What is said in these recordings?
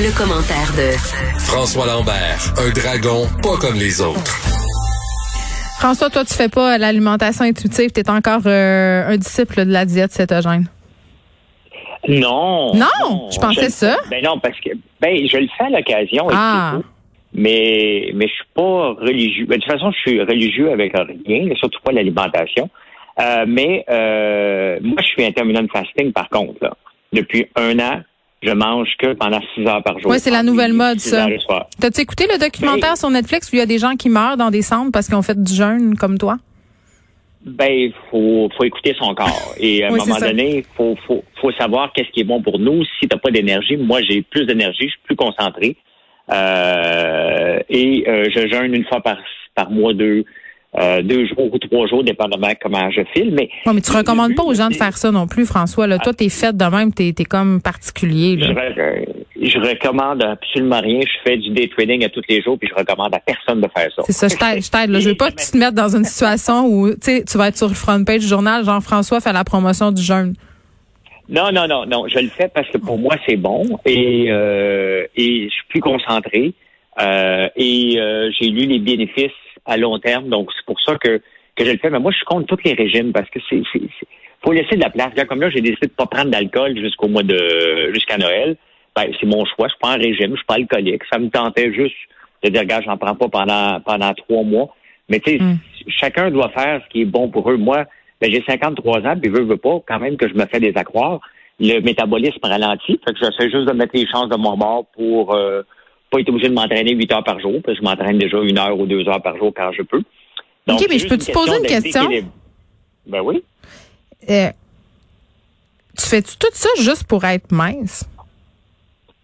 Le commentaire de François Lambert, un dragon pas comme les autres. François, toi, tu fais pas l'alimentation intuitive, tu es encore euh, un disciple de la diète cétogène. Non. Non, je pensais ça. Ben non, parce que ben je le fais à l'occasion. Ah. tout. Mais mais je suis pas religieux. Ben, de toute façon, je suis religieux avec rien, surtout pas l'alimentation. Euh, mais euh, moi, je suis intermittent fasting par contre. Là. Depuis un an, je mange que pendant six heures par jour. Ouais, c'est la nouvelle mode, ça. T'as-tu écouté le documentaire Ben- sur Netflix où il y a des gens qui meurent dans des centres parce qu'ils ont fait du jeûne comme toi? Ben, faut, faut écouter son corps. Et à un Oui, moment donné, faut, faut, faut savoir qu'est-ce qui est bon pour nous. Si t'as pas d'énergie, moi j'ai plus d'énergie, je suis plus concentré. Euh, et euh, je jeûne une fois par, par mois, deux, euh, deux jours ou trois jours, dépendamment comment je file. Mais Ouais, mais tu recommandes pas aux gens de faire ça non plus, François. Là. Toi, t'es fait de même, t'es es comme particulier. je, Là. je recommande absolument rien. Je fais du day trading à tous les jours, puis je recommande à personne de faire ça. C'est ça, je t'aide, je t'aide. Je veux pas que tu te mettes dans une situation où tu vas être sur le front page du journal, Jean-François fait la promotion du jeûne. Non, non, non, non. Je le fais parce que pour moi, c'est bon et, euh, et je suis plus concentré. Euh, et euh, j'ai lu les bénéfices à long terme, donc c'est pour ça que, que je le fais. Mais moi, je suis contre tous les régimes parce que c'est, c'est, c'est- faut laisser de la place. Comme là, j'ai décidé de pas prendre d'alcool jusqu'au mois de jusqu'à Noël. Ben, c'est mon choix. Je suis pas en régime, je suis pas alcoolique. Ça me tentait juste de dire, regarde, j'en prends pas pendant pendant trois mois. Mais tu sais, Mm. chacun doit faire ce qui est bon pour eux. Moi, ben, j'ai 53 ans, puis veux, veux pas, quand même que je me fais des accroires. Le métabolisme ralentit, fait que j'essaie juste de mettre les chances de mon bord pour euh, pas être obligé de m'entraîner 8 heures par jour, parce que je m'entraîne déjà une heure ou deux heures par jour quand je peux. OK, mais je peux te poser une question? Ben oui. Euh, tu fais-tu tout ça juste pour être mince?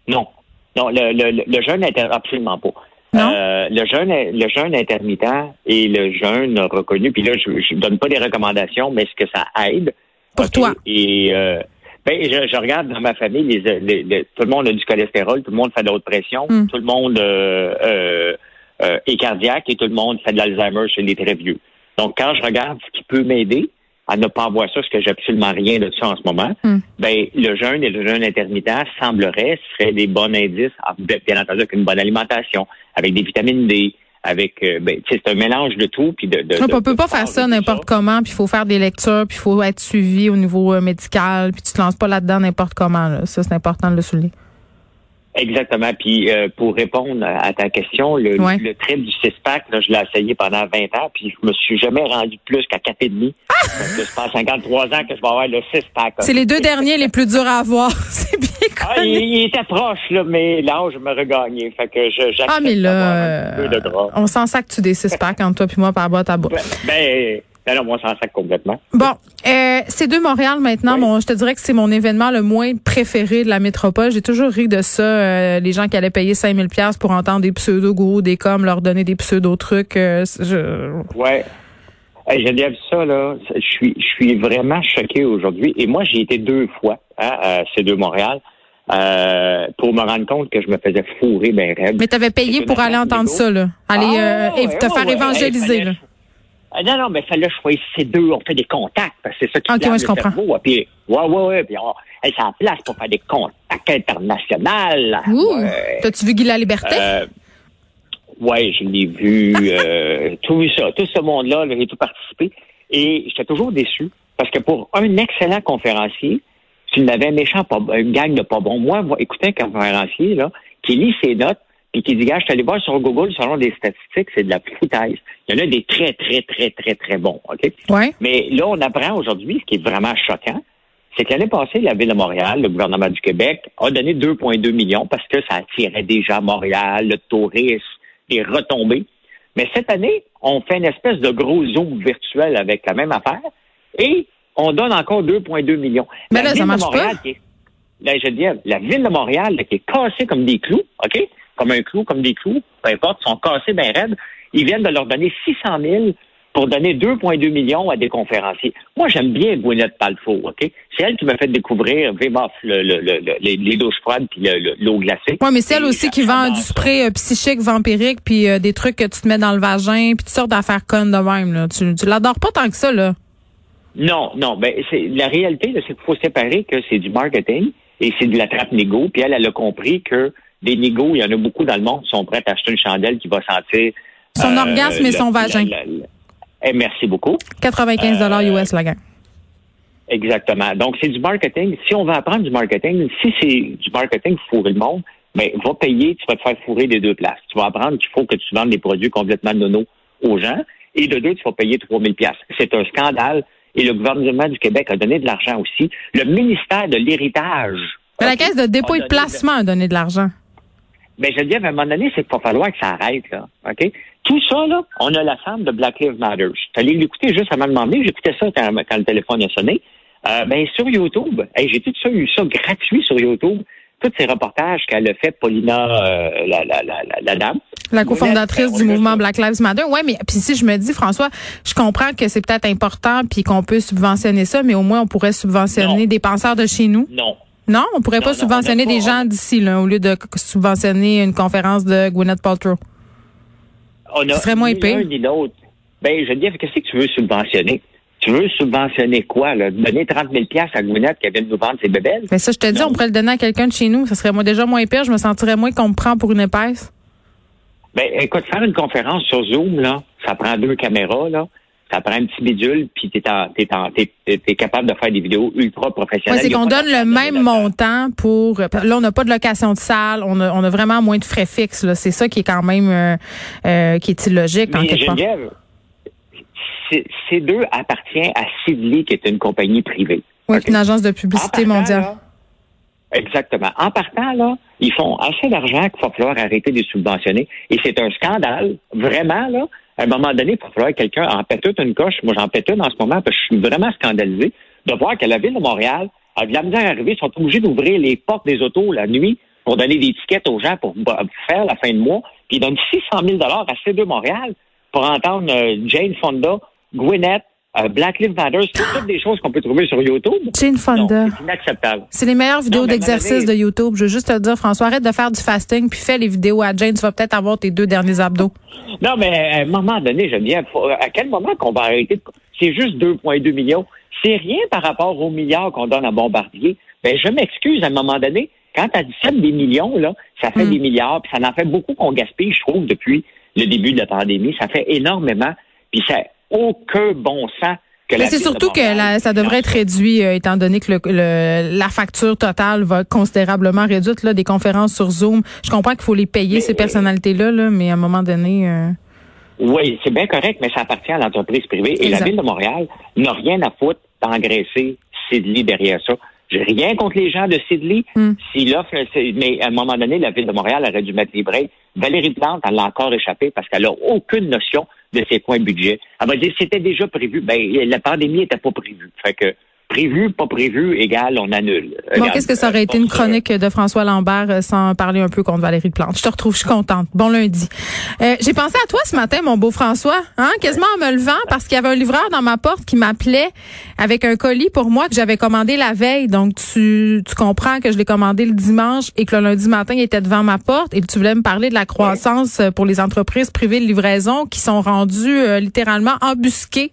Non. Non, le, le, le jeûne inter... absolument pas. Non? Euh, le jeûne le jeûne intermittent et le jeûne reconnu, puis là, je ne donne pas des recommandations, mais est-ce que ça aide? Pour toi. Et euh, ben, je, je regarde dans ma famille, les, les- les- tout le monde a du cholestérol, tout le monde fait de la haute pression, Mm. tout le monde euh, euh, euh, est cardiaque et tout le monde fait de l'Alzheimer chez les très vieux. Donc, quand je regarde ce qui peut m'aider à ne pas avoir ça, parce que j'ai absolument rien de ça en ce moment, Mm. ben le jeûne et le jeûne intermittent semblerait seraient des bons indices, ah, bien bien entendu avec une bonne alimentation, avec des vitamines D, avec euh, ben, c'est un mélange de tout puis de, de, on peut de pas faire ça n'importe comment, puis il faut faire des lectures, puis il faut être suivi au niveau euh, médical, puis tu te lances pas là-dedans n'importe comment. là. Ça, c'est important de le souligner. Exactement. Puis euh, pour répondre à ta question, le, Ouais. le trip du six-pack, je l'ai essayé pendant 20 ans, puis je me suis jamais rendu plus qu'à 4,5. Parce que c'est pas à 53 ans que je vais avoir le six-pack. C'est les deux derniers les plus durs à avoir. c'est bien Ah, il, il était proche, là, mais l'âge me regagnait. Fait que je, Ah, mais là, un petit peu de gras. euh, on s'en sac tu des six packs entre toi puis moi par boîte à bois? Ben, ben, ben non, moi, s'en sac complètement. Bon, euh, c'est deux Montréal maintenant. Oui. Bon, je te dirais que c'est mon événement le moins préféré de la métropole. J'ai toujours ri de ça. euh, les gens qui allaient payer 5000 pièces pour entendre des pseudo-gourous, des coms, leur donner des pseudo-trucs. euh, je... Ouais. Hey, Geneviève, ça, là, je suis, je suis vraiment choqué aujourd'hui. Et moi, j'ai été deux fois hein, à C2 Montréal euh, pour me rendre compte que je me faisais fourrer ben raide. Mais t'avais payé pour aller entendre ça, là. Aller Ah, euh, ouais, te ouais, faire ouais. évangéliser, Hey, là. Ah, non, non, mais fallait choisir ces deux. On fait des contacts. parce que C'est ça qui Ok, plane ouais, je le cerveau. Puis, ouais, ouais, ouais. Puis, on, hey, ça en place pour faire des contacts internationaux. Ouh! Ouais. T'as-tu vu Guy la Liberté? Euh, ouais, je l'ai vu, euh, tout vu ça, tout ce monde-là, là, j'ai tout participé. Et j'étais toujours déçu parce que pour un excellent conférencier, tu n'avais un méchant, pas, une gang de pas bon. Moi, moi, écoutez un conférencier là, qui lit ses notes puis qui dit, gars, je suis allé voir sur Google selon des statistiques, c'est de la foutaise. Il y en a des très, très, très, très, très bons, OK? ouais. Mais là, on apprend aujourd'hui, ce qui est vraiment choquant, c'est que l'année passée, la Ville de Montréal, le gouvernement du Québec, a donné 2,2 millions parce que ça attirait déjà Montréal, le tourisme, des retombées. Mais cette année, on fait une espèce de gros zoom virtuel avec la même affaire et on donne encore 2,2 millions. Mais La là, ça Ville de marche Montréal pas. qui est- là, je veux dire, la Ville de Montréal là, qui est cassée comme des clous, OK? Comme un clou, comme des clous, peu importe, ils sont cassés bien raides. Ils viennent de leur donner 600 000 pour donner 2,2 millions à des conférenciers. Moi, j'aime bien Gwyneth Paltrow, OK? C'est elle qui m'a fait découvrir le, le, le, les, douches froides puis le- le- l'eau glacée. Ouais, mais c'est elle aussi qui vend du spray euh, psychique, vampirique, puis euh, des trucs que tu te mets dans le vagin, puis toutes sortes d'affaires connes de même. Là. Tu, tu l'adores pas tant que ça, là. Non, non, ben c'est la réalité, c'est qu'il faut séparer que c'est du marketing et c'est de la trappe négo. Puis elle, elle a compris que des négos, il y en a beaucoup dans le monde qui sont prêts à acheter une chandelle qui va sentir... Son orgasme et son vagin. Eh, merci beaucoup. 95 dollars US la gang. Exactement. Donc, c'est du marketing. Si on veut apprendre du marketing, si c'est du marketing pour fourrer le monde, mais ben, va payer, tu vas te faire fourrer des deux places. Tu vas apprendre qu'il faut que tu vendes des produits complètement nono aux gens. Et de deux, tu vas payer 3000 pièces. C'est un scandale. Et le gouvernement du Québec a donné de l'argent aussi. Le ministère de l'Héritage. la Caisse de dépôt et de placement a donné de l'argent. Mais ben, je dis, à un moment donné, c'est qu'il va falloir que ça arrête, là. OK? Tout ça, là, on a la femme de Black Lives Matter. Je allé l'écouter juste avant de demander. J'écoutais ça quand, le téléphone a sonné. Euh, ben, sur YouTube, j'ai tout ça, eu ça gratuit sur YouTube. Tous ces reportages qu'elle a fait, Paulina, euh, la, la, la, la, dame. La cofondatrice du mouvement Black Lives Matter. Ouais, mais puis si je me dis, François, je comprends que c'est peut-être important puis qu'on peut subventionner ça, mais au moins on pourrait subventionner des penseurs de chez nous. Non. Non, on pourrait pas subventionner des gens d'ici, là, au lieu de subventionner une conférence de Gwyneth Paltrow. On a Ce serait moins épais. ni l'autre. Ben, je veux dire, qu'est-ce que tu veux subventionner? Tu veux subventionner quoi? Là? Donner 30 000 à Gwyneth qui vient de nous vendre ses bébelles? Mais ça, je te dis, on pourrait le donner à quelqu'un de chez nous. Ça serait moi déjà moins pire. Je me sentirais moins qu'on me prend pour une épaisse. Ben, écoute, faire une conférence sur Zoom, là, ça prend deux caméras, là ça prend un petit bidule, puis tu es, capable de faire des vidéos ultra professionnelles. c'est qu'on donne le même montant pour... Là, on n'a pas de location de salle, on a, on a vraiment moins de frais fixes. C'est ça qui est quand même euh, euh, qui est illogique Mais en quelque part. Ces deux appartient à Sidley, qui est une compagnie privée. Oui, une agence de publicité mondiale. exactement. En partant, là, ils font assez d'argent qu'il va falloir arrêter de subventionner. Et c'est un scandale, vraiment, là, à un moment donné, falloir que quelqu'un en pète une coche. Moi, j'en pète une en ce moment parce que je suis vraiment scandalisé de voir que la ville de Montréal a de la misère à arriver. Sont obligés d'ouvrir les portes des autos la nuit pour donner des tickets aux gens pour faire la fin de mois. Puis ils donnent 600 000 à C2 Montréal pour entendre euh, Jane Fonda, Gwyneth, euh, Black Lives Matter, c'est toutes des choses qu'on peut trouver sur YouTube. Jane Fonda. C'est inacceptable. C'est les meilleures vidéos d'exercice de YouTube. Je veux juste te dire, François, arrête de faire du fasting puis fais les vidéos à Jane. Tu vas peut-être avoir tes deux derniers abdos. Non, mais à un moment donné, je viens, à quel moment qu'on va arrêter? C'est juste 2,2 millions. C'est rien par rapport aux milliards qu'on donne à Bombardier. Ben, je m'excuse à un moment donné. Quand tu additionnes des millions, là, ça fait hmm. des milliards, puis ça en fait beaucoup qu'on gaspille, je trouve, depuis le début de la pandémie. Ça fait énormément, puis ça aucun bon sens mais c'est surtout que ça devrait être réduit, euh, étant donné que le, la facture totale va considérablement réduite. Là, des conférences sur Zoom, je comprends qu'il faut les payer, ces personnalités-là, là, mais à un moment donné... Euh, oui, c'est bien correct, mais ça appartient à l'entreprise privée. Et la Ville de Montréal n'a rien à foutre d'engraisser Sidley derrière ça. J'ai rien contre les gens de Sidley. Hmm. S'il offre, mais à un moment donné, la Ville de Montréal aurait dû mettre les breaks. Valérie Plante, elle l'a encore échappé parce qu'elle n'a aucune notion de ses points budget. Elle va dire c'était déjà prévu. Ben, la pandémie n'était pas prévue. Fait que prévu, pas prévu, égal, on annule. Bon, qu'est-ce que ça aurait été une chronique de François Lambert euh, sans parler un peu contre Valérie Plante? Je te retrouve, je suis contente. Bon lundi. Euh, j'ai pensé à toi ce matin, mon beau François, hein, quasiment en me levant, parce qu'il y avait un livreur dans ma porte qui m'appelait avec un colis pour moi que j'avais commandé la veille. Donc, tu, tu comprends que je l'ai commandé le dimanche et que le lundi matin, il était devant ma porte et tu voulais me parler de la croissance euh, pour les entreprises privées de livraison qui sont rendues littéralement embusquées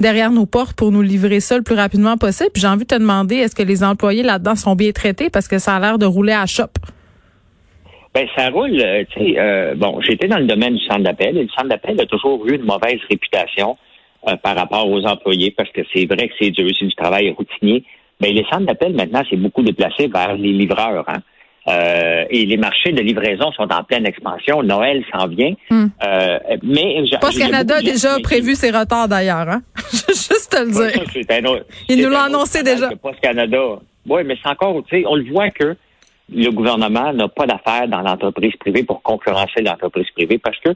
derrière nos portes pour nous livrer ça le plus rapidement possible. Puis j'ai envie de te demander, est-ce que les employés là-dedans sont bien traités? Parce que ça a l'air de rouler à shop? Ben ça roule. Euh, tu sais, euh, bon, j'étais dans le domaine du centre d'appel et le centre d'appel a toujours eu une mauvaise réputation euh, par rapport aux employés parce que c'est vrai que c'est dur, c'est du travail routinier. Mais les centres d'appel maintenant, c'est beaucoup déplacé vers les livreurs. Hein? Euh, et les marchés de livraison sont en pleine expansion. Noël s'en vient. Hmm. Euh, mais Post Canada a déjà prévu ses retards d'ailleurs. Hein? Juste te le dire. Il nous l'a annoncé déjà. Post Canada. Oui, mais c'est encore, tu sais, on le voit que le gouvernement n'a pas d'affaires dans l'entreprise privée pour concurrencer l'entreprise privée parce que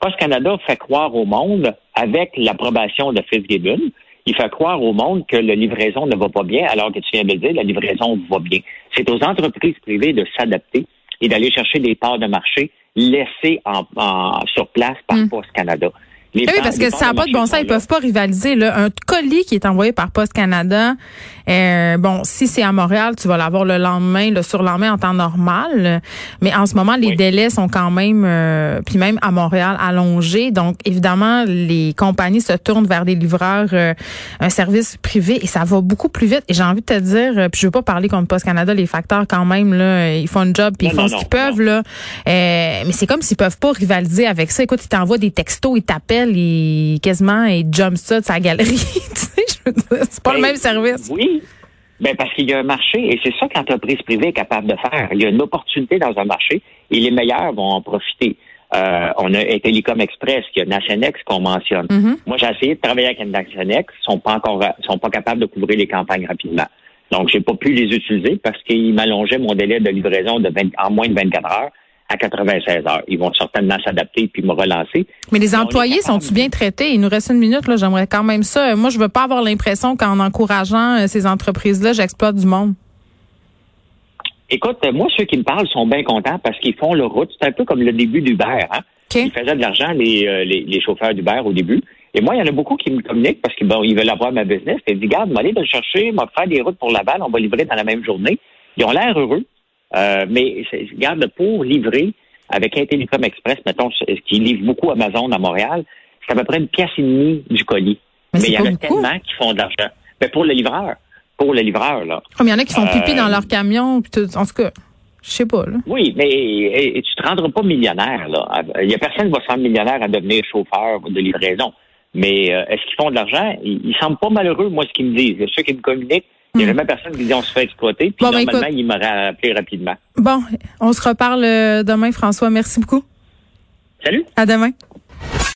Post Canada fait croire au monde avec l'approbation de Fitzgibbon il fait croire au monde que la livraison ne va pas bien, alors que tu viens de le dire, la livraison va bien. C'est aux entreprises privées de s'adapter et d'aller chercher des parts de marché laissées en, sur place par mm. Post Canada. Oui, parce que ça n'a pas de bon sens. Ils peuvent pas rivaliser. Là. Un colis qui est envoyé par Poste Canada, euh, bon, si c'est à Montréal, tu vas l'avoir le lendemain, le surlendemain en temps normal. Mais en ce moment, les délais sont quand même, euh, puis même à Montréal, allongés. Donc, évidemment, les compagnies se tournent vers des livreurs, euh, un service privé, et ça va beaucoup plus vite. Et j'ai envie de te dire, puis je veux pas parler contre Poste Canada, les facteurs quand même, là, ils font un job, puis ils font ce qu'ils peuvent. là. mais c'est comme s'ils peuvent pas rivaliser avec ça. Écoute, ils t'envoient des textos, ils t'appellent il quasiment il jump ça de sa galerie. c'est pas le ben, même service. Oui. Ben parce qu'il y a un marché et c'est ça que l'entreprise privée est capable de faire. Il y a une opportunité dans un marché et les meilleurs vont en profiter. Euh, on a Telecom Express, qui a Nationex qu'on mentionne. Mm-hmm. Moi, j'ai essayé de travailler avec Nationex, ils sont pas encore, sont pas capables de couvrir les campagnes rapidement. Donc, j'ai pas pu les utiliser parce qu'ils m'allongeaient mon délai de livraison de en moins de 24 heures à 96 heures. Ils vont certainement s'adapter puis me relancer. Mais les employés sont-ils bien traités? Il nous reste une minute, là. J'aimerais quand même ça. Moi, je veux pas avoir l'impression qu'en encourageant euh, ces entreprises-là, j'exploite du monde. Écoute, moi, ceux qui me parlent sont bien contents parce qu'ils font leur route. C'est un peu comme le début d'Uber. Hein? Ils faisaient de l'argent, les, euh, les, les, chauffeurs d'Uber au début. Et moi, il y en a beaucoup qui me communiquent parce qu'ils bon, ils veulent avoir ma business. Ils disent, regarde, aller le chercher, va faire des routes pour Laval, on va livrer dans la même journée. Ils ont l'air heureux. Euh, mais regarde, pour livrer avec Intellicom Express, mettons, qui livre beaucoup Amazon à Montréal, c'est à peu près une pièce et demie du colis. Mais, il y en a tellement qui font de l'argent. Mais pour le livreur, pour le livreur, là. il y en a qui font pipi dans euh, leur camion, tout, en tout cas. Je sais pas, là. Oui, mais et, et tu te rendras pas millionnaire, là. Il y a personne qui va se rendre millionnaire à devenir chauffeur de livraison. Mais euh, est-ce qu'ils font de l'argent? Ils, ils, semblent pas malheureux, moi, ce qu'ils me disent. Ceux qui me communiquent, il y a la même personne qui dit on se fait exploiter, puis ben, normalement, il m'aurait appelé rapidement. Bon, on se reparle euh, demain, François. Merci beaucoup. Salut. À demain.